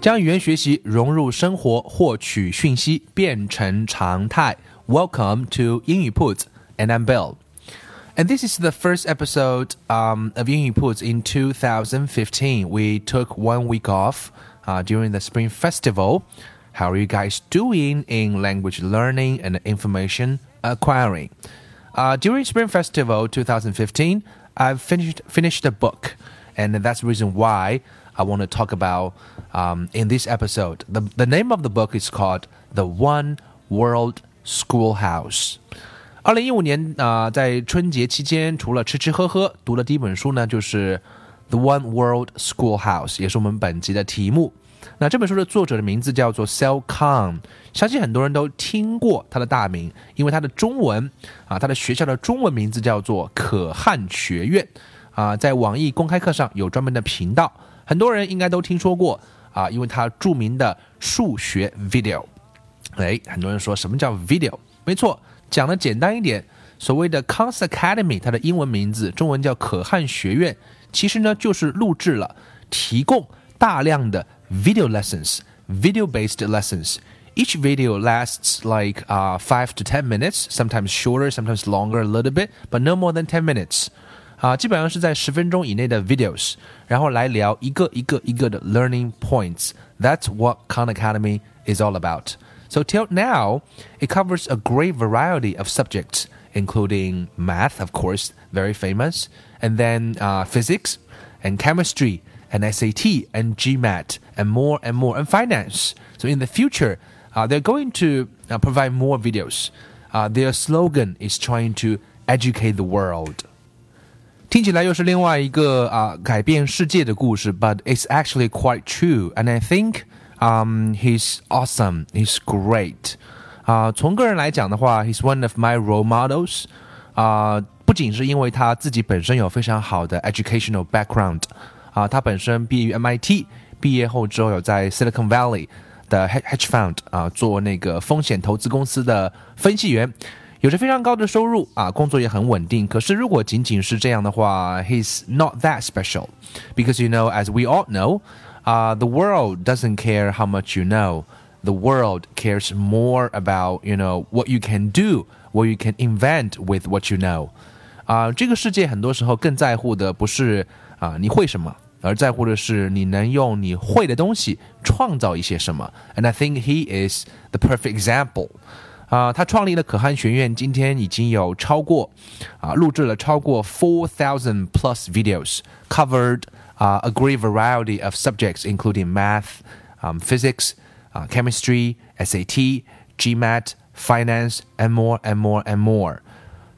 将语言学习融入生活，获取讯息变成常态。Welcome to 英语 铺子 and I'm Bill. And this is the first episode um, of 英语 铺子 in 2015. We took one week off uh, during the Spring Festival. How are you guys doing in language learning and information acquiring? Uh, during Spring Festival 2015, I've finished finished a book, and that's the reason why I want to talk about um, in this episode. The, the name of the book is called The One World Schoolhouse. 二零一五年啊、在春节期间，除了吃吃喝喝，读的第一本书呢，就是《The One World Schoolhouse》，也是我们本集的题目。那这本书的作者的名字叫做 Sel Khan，相信很多人都听过他的大名，因为他的中文啊，他的学校的中文名字叫做可汗学院啊，在网易公开课上有专门的频道，很多人应该都听说过。啊，因为它着名的数学 video，哎，很多人说什么叫 video？没错，讲的简单一点，所谓的 Khan Academy，它的英文名字，中文叫可汗学院，其实呢就是录制了，提供大量的 video lessons，video-based lessons。Each video lasts like uh, five to ten minutes, sometimes shorter, sometimes longer a little bit, but no more than ten minutes. 啊，基本上是在十分钟以内的 videos，然后来聊一个一个一个的 learning points. That's what Khan Academy is all about. So till now, it covers a great variety of subjects, including math, of course, very famous, and then uh, physics and chemistry and SAT and GMAT and more and more and finance. So in the future, uh, they're going to uh, provide more videos. Uh, their slogan is trying to educate the world. 听起来又是另外一个啊、uh, 改变世界的故事，but it's actually quite true, and I think um he's awesome, he's great. 啊、uh,，从个人来讲的话，he's one of my role models. 啊、uh,，不仅是因为他自己本身有非常好的 educational background，啊、uh,，他本身毕业于 MIT，毕业后之后有在 Silicon Valley 的 hedge fund 啊、做那个风险投资公司的分析员。 有着非常高的收入啊，工作也很稳定。可是如果仅仅是这样的话，he's not that special because you know, as we all know, uh, the world doesn't care how much you know. The world cares more about you know what you can do, what you can invent with what you know. 啊，这个世界很多时候更在乎的不是啊你会什么，而在乎的是你能用你会的东西创造一些什么。And I think he is the perfect example. 啊，他创立了可汗学院，今天已经有超过啊，录制了超过 four thousand plus videos covered 啊 a great variety of subjects including math, um, physics, uh, chemistry, SAT, GMAT, finance, and more and more and more.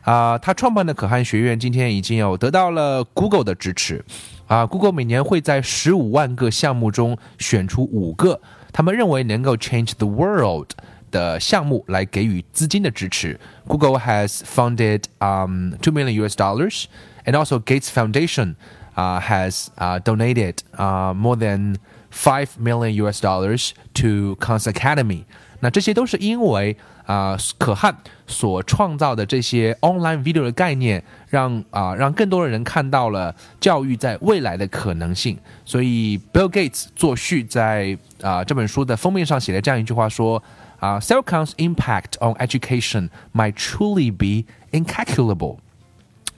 啊，他创办的可汗学院今天已经有得到了 Google 的支持。啊，Google 每年会在十五万个项目中选出五个，他们认为能够 change the world。 的项目来给予资金的支持。Google has funded um, two million US dollars, and also Gates Foundation uh, has uh, donated uh, more than five million US dollars to Khan's Academy. 那这些都是因为啊、呃，可汗所创造的这些 online video 的概念，让啊、呃、让更多的人看到了教育在未来的可能性。所以 Bill Gates 作序在啊、呃、这本书的封面上写了这样一句话说。 uh, Selcon's impact on education might truly be incalculable.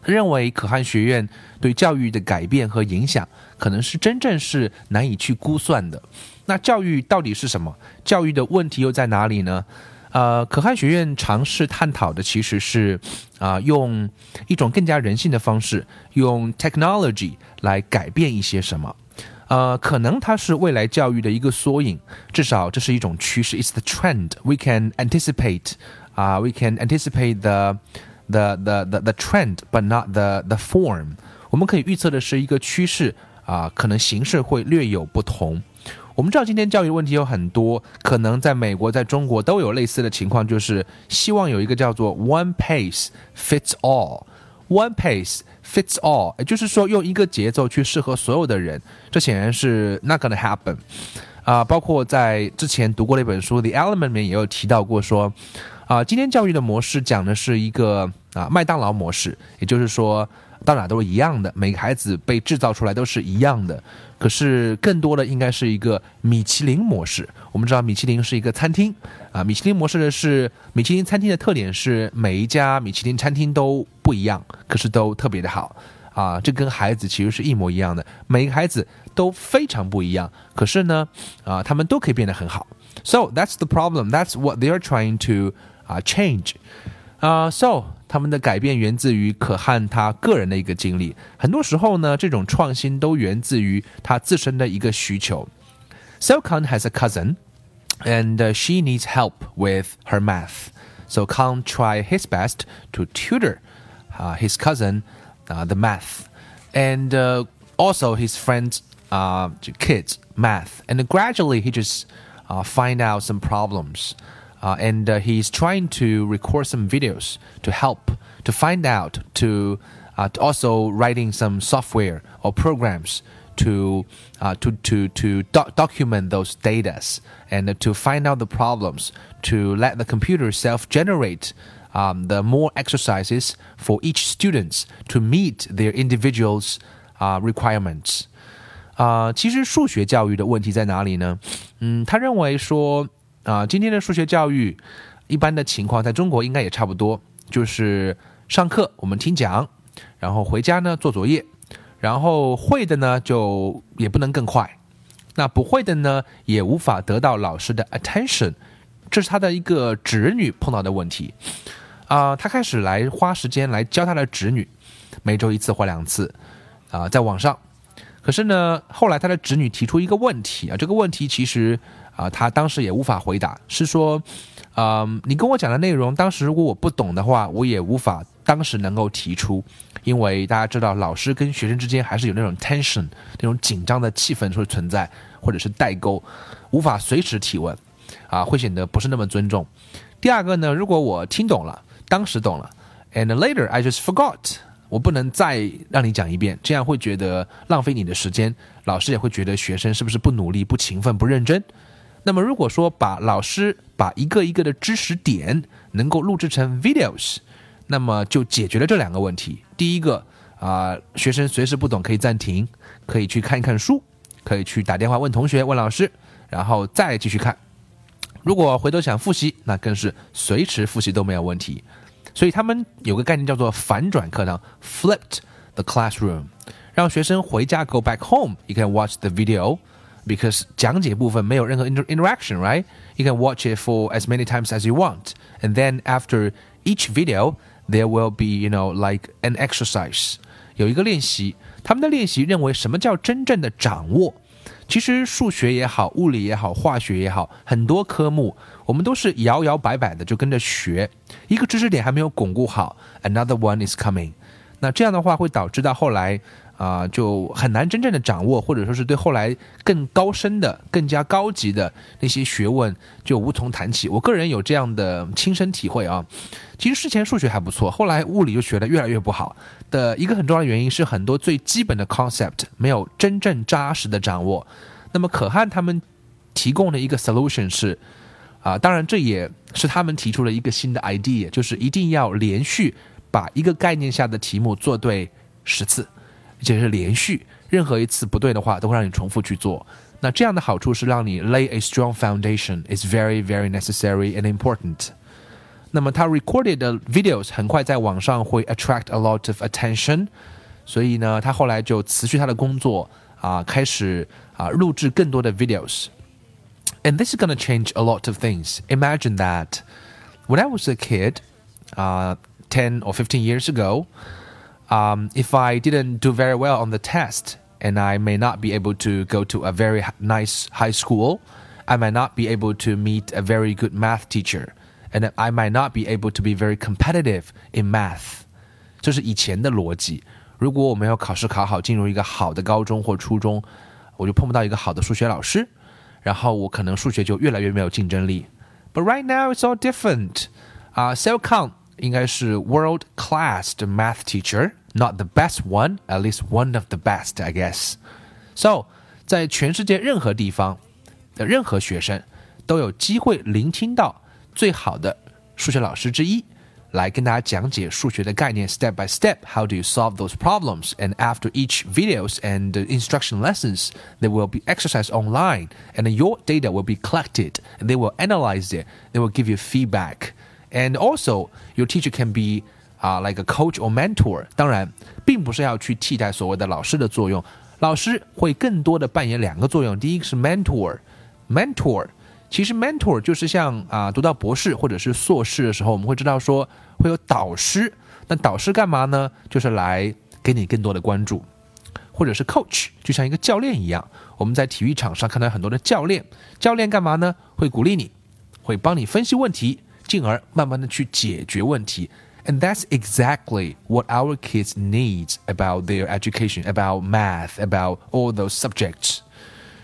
认为可汗学院对教育的改变和影响，可能是真正是难以去估算的。那教育到底是什么？教育的问题又在哪里呢？呃，可汗学院尝试探讨的其实是啊、用一种更加人性的方式，用 technology 来改变一些什么。呃，可能它是未来教育的一个缩影，至少这是一种趋势。It's the trend. We can anticipate. 啊、，we can anticipate the the the the the trend, but not the the form. 我们可以预测的是一个趋势啊，可能形式会略有不同。我们知道今天教育问题有很多，可能在美国、在中国都有类似的情况，就是希望有一个叫做 “one pace fits all”，“one pace fits all”，也就是说用一个节奏去适合所有的人，这显然是 not gonna happen。啊，包括在之前读过的一本书《The Element》里面也有提到过，说啊，今天教育的模式讲的是一个啊麦当劳模式，也就是说。到哪都是一样的，每个孩子被制造出来都是一样的。可是更多的应该是一个米其林模式。我们知道米其林是一个餐厅啊，米其林模式的是米其林餐厅的特点是每一家米其林餐厅都不一样，可是都特别的好啊。这跟孩子其实是一模一样的，每个孩子都非常不一样，可是呢啊，他们都可以变得很好。So that's the problem. That's what they are trying to 啊 change. 啊，so 他们的改变源自于可汗他个人的一个经历。很多时候呢，这种创新都源自于他自身的一个需求。So Khan has a cousin, and she needs help with her math. So Khan try his best to tutor uh, his cousin uh, the math, and uh, also his friends' uh, kids math. And gradually, he just uh, find out some problems. Uh, and uh, he's trying to record some videos to help to find out to, uh, to also writing some software or programs to uh, to to to document those datas and to find out the problems to let the computer self-generate um, the more exercises for each students to meet their individuals uh, requirements 啊、呃，其实数学教育的问题在哪里呢？嗯，他认为说 啊，今天的数学教育，一般的情况在中国应该也差不多，就是上课我们听讲，然后回家呢做作业，然后会的呢就也不能更快，那不会的呢也无法得到老师的 attention，这是他的一个侄女碰到的问题啊，他开始来花时间来教他的侄女，每周一次或两次啊，在网上，可是呢后来他的侄女提出一个问题啊，这个问题其实。啊，他当时也无法回答，是说，嗯，你跟我讲的内容，当时如果我不懂的话，我也无法当时能够提出，因为大家知道，老师跟学生之间还是有那种 tension，那种紧张的气氛会存在，或者是代沟，无法随时提问，啊，会显得不是那么尊重。第二个呢，如果我听懂了，当时懂了，and later I just forgot，我不能再让你讲一遍，这样会觉得浪费你的时间，老师也会觉得学生是不是不努力、不勤奋、不认真。那么，如果说把老师把一个一个的知识点能够录制成 videos，那么就解决了这两个问题。第一个啊，学生随时不懂可以暂停，可以去看一看书，可以去打电话问同学、问老师，然后再继续看。如果回头想复习，那更是随时复习都没有问题。所以他们有个概念叫做反转课堂 （flipped the classroom），让学生回家 go back home，you can watch the video。because 讲解部分没有任何 inter interaction, right? You can watch it for as many times as you want, and then after each video, there will be, you know, like an exercise. 有一个练习，他们的练习认为什么叫真正的掌握？其实数学也好，物理也好，化学也好，很多科目我们都是摇摇摆摆的就跟着学，一个知识点还没有巩固好，another one is coming。那这样的话会导致到后来 啊，就很难真正的掌握，或者说是对后来更高深的、更加高级的那些学问就无从谈起。我个人有这样的亲身体会啊。其实之前数学还不错，后来物理就学的越来越不好。的一个很重要的原因是很多最基本的 concept 没有真正扎实的掌握。那么可汗他们提供的一个 solution 是啊，当然这也是他们提出了一个新的 idea，就是一定要连续把一个概念下的题目做对十次。而且是连续，任何一次不对的话，都会让你重复去做。那这样的好处是让你 lay a strong foundation is very very necessary and important。那么他 recorded 的 videos 很快在网上会 attract a lot of attention，所以呢，他后来就辞去他的工作啊，开始啊录制更多的 videos。And this is going to change a lot of things. Imagine that when I was a kid, uh, 10 or 15 years ago, um, if I didn't do very well on the test and I may not be able to go to a very nice high school, I might not be able to meet a very good math teacher, and I might not be able to be very competitive in math. math。这是以前的逻辑。如果我们要考试考好，进入一个好的高中或初中，我就碰不到一个好的数学老师，然后我可能数学就越来越没有竞争力。But right now it's all different. 啊、uh,，Sal Khan 应该是 world class 的 math teacher, not the best one, at least one of the best, I guess. So 在全世界任何地方的任何学生都有机会聆听到最好的数学老师之一。来跟大家讲解数学的概念，step by step. How do you solve those problems? And after each videos and instruction lessons, there will be exercise online, and your data will be collected, and they will analyze it. They will give you feedback, And also your teacher can be 啊、，like a coach or mentor。当然，并不是要去替代所谓的老师的作用，老师会更多的扮演两个作用。第一个是 mentor，mentor。其实 mentor 就是像啊，读到博士或者是硕士的时候，我们会知道说会有导师。那导师干嘛呢？就是来给你更多的关注，或者是 coach，就像一个教练一样。我们在体育场上看到很多的教练，教练干嘛呢？会鼓励你，会帮你分析问题，进而慢慢的去解决问题。And that's exactly what our kids need about their education, about math, about all those subjects.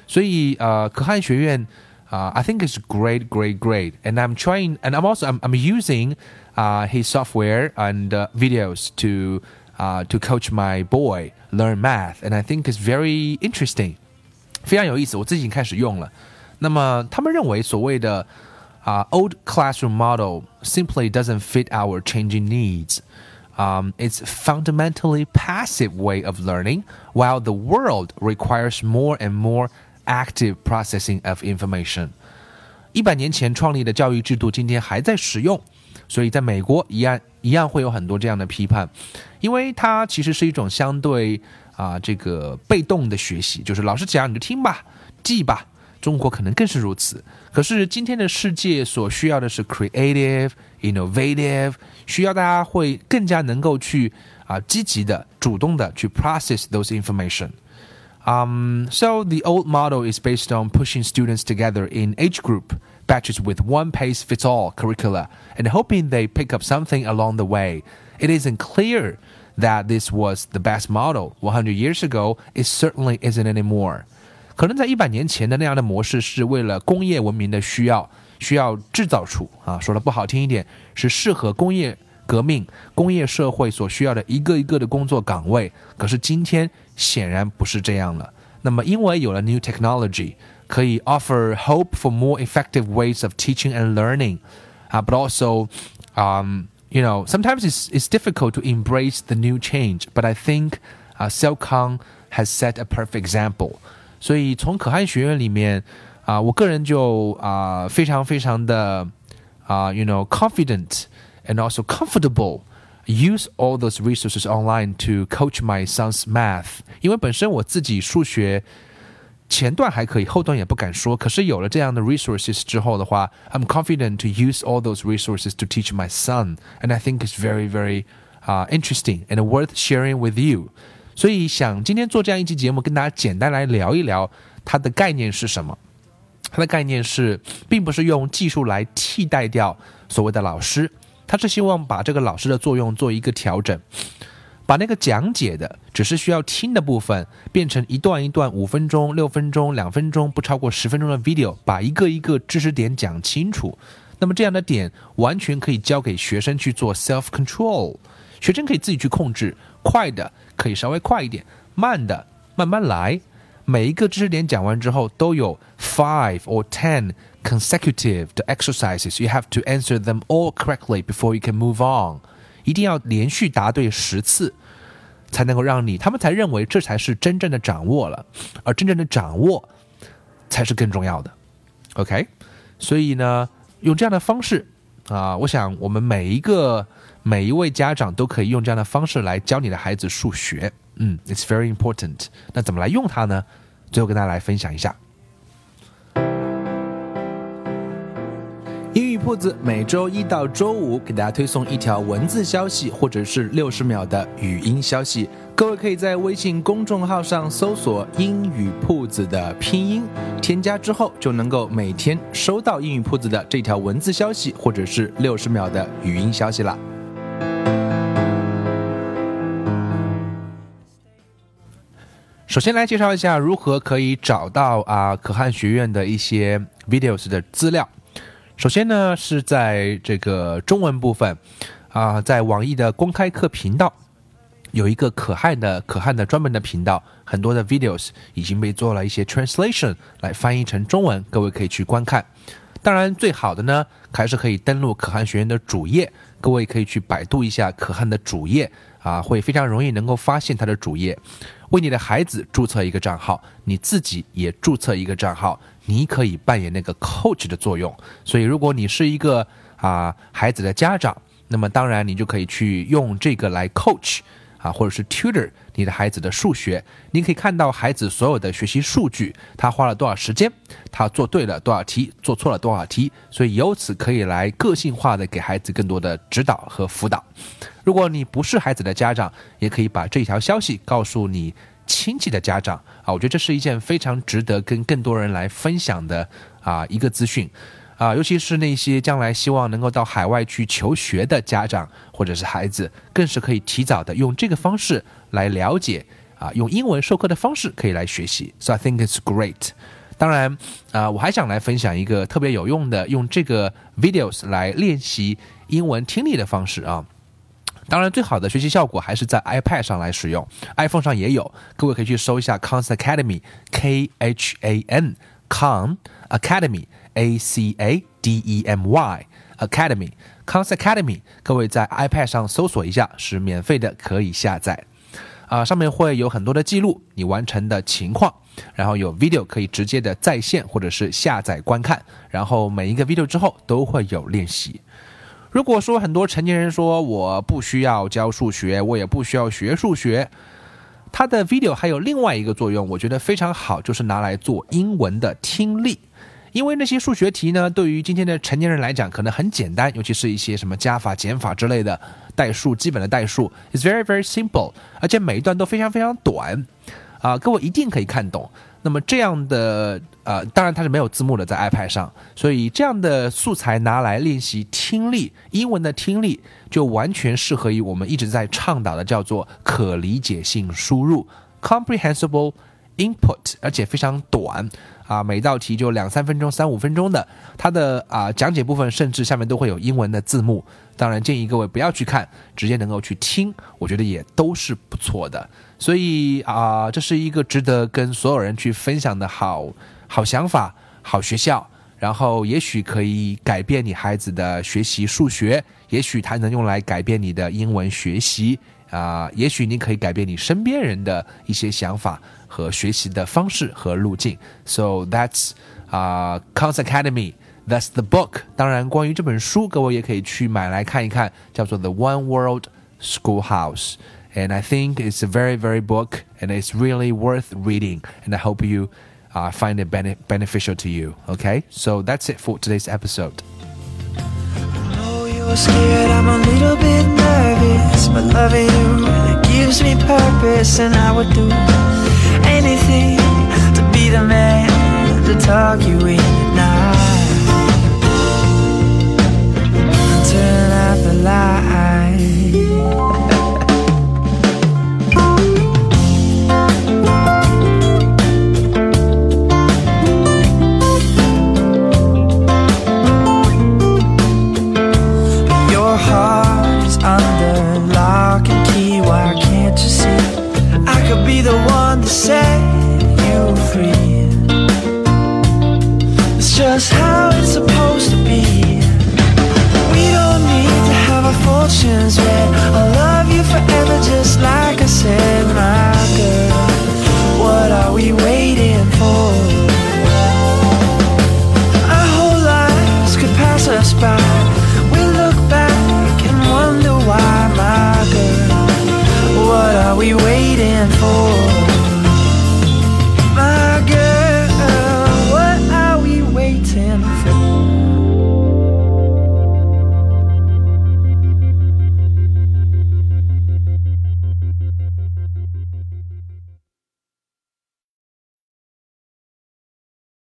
所以呃，可汗学院。uh, I think it's great, great, great. And I'm trying, and I'm also I'm, I'm using uh, his software and uh, videos to uh, to coach my boy learn math, and I think it's very interesting，非常有意思。我自己已经开始用了。那么他们认为所谓的啊、 uh, old classroom model simply doesn't fit our changing needs. Um, it's fundamentally passive way of learning, while the world requires more and more active processing of information。一百年前创立的教育制度，今天还在使用，所以在美国一样一样会有很多这样的批判，因为它其实是一种相对啊这个被动的学习，就是老师讲你就听吧，记吧。 中国可能更是如此。可是今天的世界所需要的是 creative、innovative，需要大家会更加能够去啊积极的、主动的去 process those information。um, so the old model is based on pushing students together in age group batches with one pace fits all curricula and hoping they pick up something along the way. It isn't clear that this was the best model 100 years ago. It certainly isn't anymore. 可能在一百年前的那样的模式，是为了工业文明的需要，需要制造出啊，说的不好听一点，是适合工业革命、工业社会所需要的一个一个的工作岗位。可是今天显然不是这样了。那么，因为有了 new technology，可以 offer hope for more effective ways of teaching and learning，啊，but also，嗯。you um, know, sometimes it's, it's difficult to embrace the new change, but I think uh, Sal Khan has set a perfect example. 所以从可汗学院里面啊、呃，我个人就啊、呃、非常非常的啊、呃、，you know confident and also comfortable use all those resources online to coach my son's math。因为本身我自己数学前段还可以，后段也不敢说。可是有了这样的 resources 之后的话，I'm confident to use all those resources to teach my son, and I think it's very, very 啊、uh, interesting and worth sharing with you。 所以想今天做这样一期节目，跟大家简单来聊一聊它的概念是什么。它的概念是，并不是用技术来替代掉所谓的老师，他是希望把这个老师的作用做一个调整，把那个讲解的只是需要听的部分变成一段一段五分钟、六分钟、两分钟不超过十分钟的 video，把一个一个知识点讲清楚。那么这样的点完全可以交给学生去做 self control，学生可以自己去控制，快的可以稍微快一点，慢的慢慢来。每一个知识点讲完之后，都有 five or ten consecutive exercises. You have to answer them all correctly before you can move on. 一定要连续答对十次，才能够让你他们才认为这才是真正的掌握了，而真正的掌握才是更重要的。OK，所以呢，用这样的方式啊，我想我们每一个每一位家长都可以用这样的方式来教你的孩子数学。嗯，It's very important。那怎么来用它呢？最后跟大家来分享一下。英语铺子每周一到周五给大家推送一条文字消息，或者是六十秒的语音消息。各位可以在微信公众号上搜索“英语铺子”的拼音，添加之后就能够每天收到英语铺子的这条文字消息，或者是六十秒的语音消息了。首先来介绍一下如何可以找到啊可汗学院的一些 videos 的资料。首先呢是在这个中文部分啊，在网易的公开课频道有一个可汗的可汗的专门的频道，很多的 videos 已经被做了一些 translation 来翻译成中文，各位可以去观看。当然，最好的呢还是可以登录可汗学院的主页，各位可以去百度一下可汗的主页啊，会非常容易能够发现他的主页。为你的孩子注册一个账号，你自己也注册一个账号，你可以扮演那个 coach 的作用。所以，如果你是一个啊孩子的家长，那么当然你就可以去用这个来 coach 啊，或者是 tutor 你的孩子的数学。你可以看到孩子所有的学习数据，他花了多少时间，他做对了多少题，做错了多少题。所以由此可以来个性化的给孩子更多的指导和辅导。如果你不是孩子的家长，也可以把这条消息告诉你亲戚的家长啊，我觉得这是一件非常值得跟更多人来分享的啊一个资讯啊，尤其是那些将来希望能够到海外去求学的家长或者是孩子，更是可以提早的用这个方式来了解啊，用英文授课的方式可以来学习。So I think it's great。当然啊，我还想来分享一个特别有用的，用这个 videos 来练习英文听力的方式啊。当然，最好的学习效果还是在 iPad 上来使用，iPhone 上也有，各位可以去搜一下 Khan Academy，K H A N Khan A C A D E M Y Academy，Conse Academy，各位在 iPad 上搜索一下，是免费的，可以下载。啊，上面会有很多的记录你完成的情况，然后有 video 可以直接的在线或者是下载观看，然后每一个 video 之后都会有练习。如果说很多成年人说我不需要教数学，我也不需要学数学，它的 video 还有另外一个作用，我觉得非常好，就是拿来做英文的听力。因为那些数学题呢，对于今天的成年人来讲可能很简单，尤其是一些什么加法、减法之类的代数，基本的代数，is very very simple，而且每一段都非常非常短，啊，各位一定可以看懂。那么这样的呃，当然它是没有字幕的，在 iPad 上，所以这样的素材拿来练习听力，英文的听力就完全适合于我们一直在倡导的叫做可理解性输入 （comprehensible input），而且非常短。啊，每道题就两三分钟、三五分钟的，它的啊讲解部分甚至下面都会有英文的字幕。当然建议各位不要去看，直接能够去听，我觉得也都是不错的。所以啊，这是一个值得跟所有人去分享的好好想法、好学校。然后也许可以改变你孩子的学习数学，也许它能用来改变你的英文学习啊，也许你可以改变你身边人的一些想法和学习的方式和路径。So that's 啊，Khan Academy。That's the book。当然，关于这本书，各位也可以去买来看一看，叫做《The One World Schoolhouse》。And I think it's a very, very book, and it's really worth reading. And I hope you uh, find it bene beneficial to you. Okay, so that's it for today's episode. scared, I'm a little bit nervous, but loving you really gives me purpose, and I would do anything to be the man to talk you in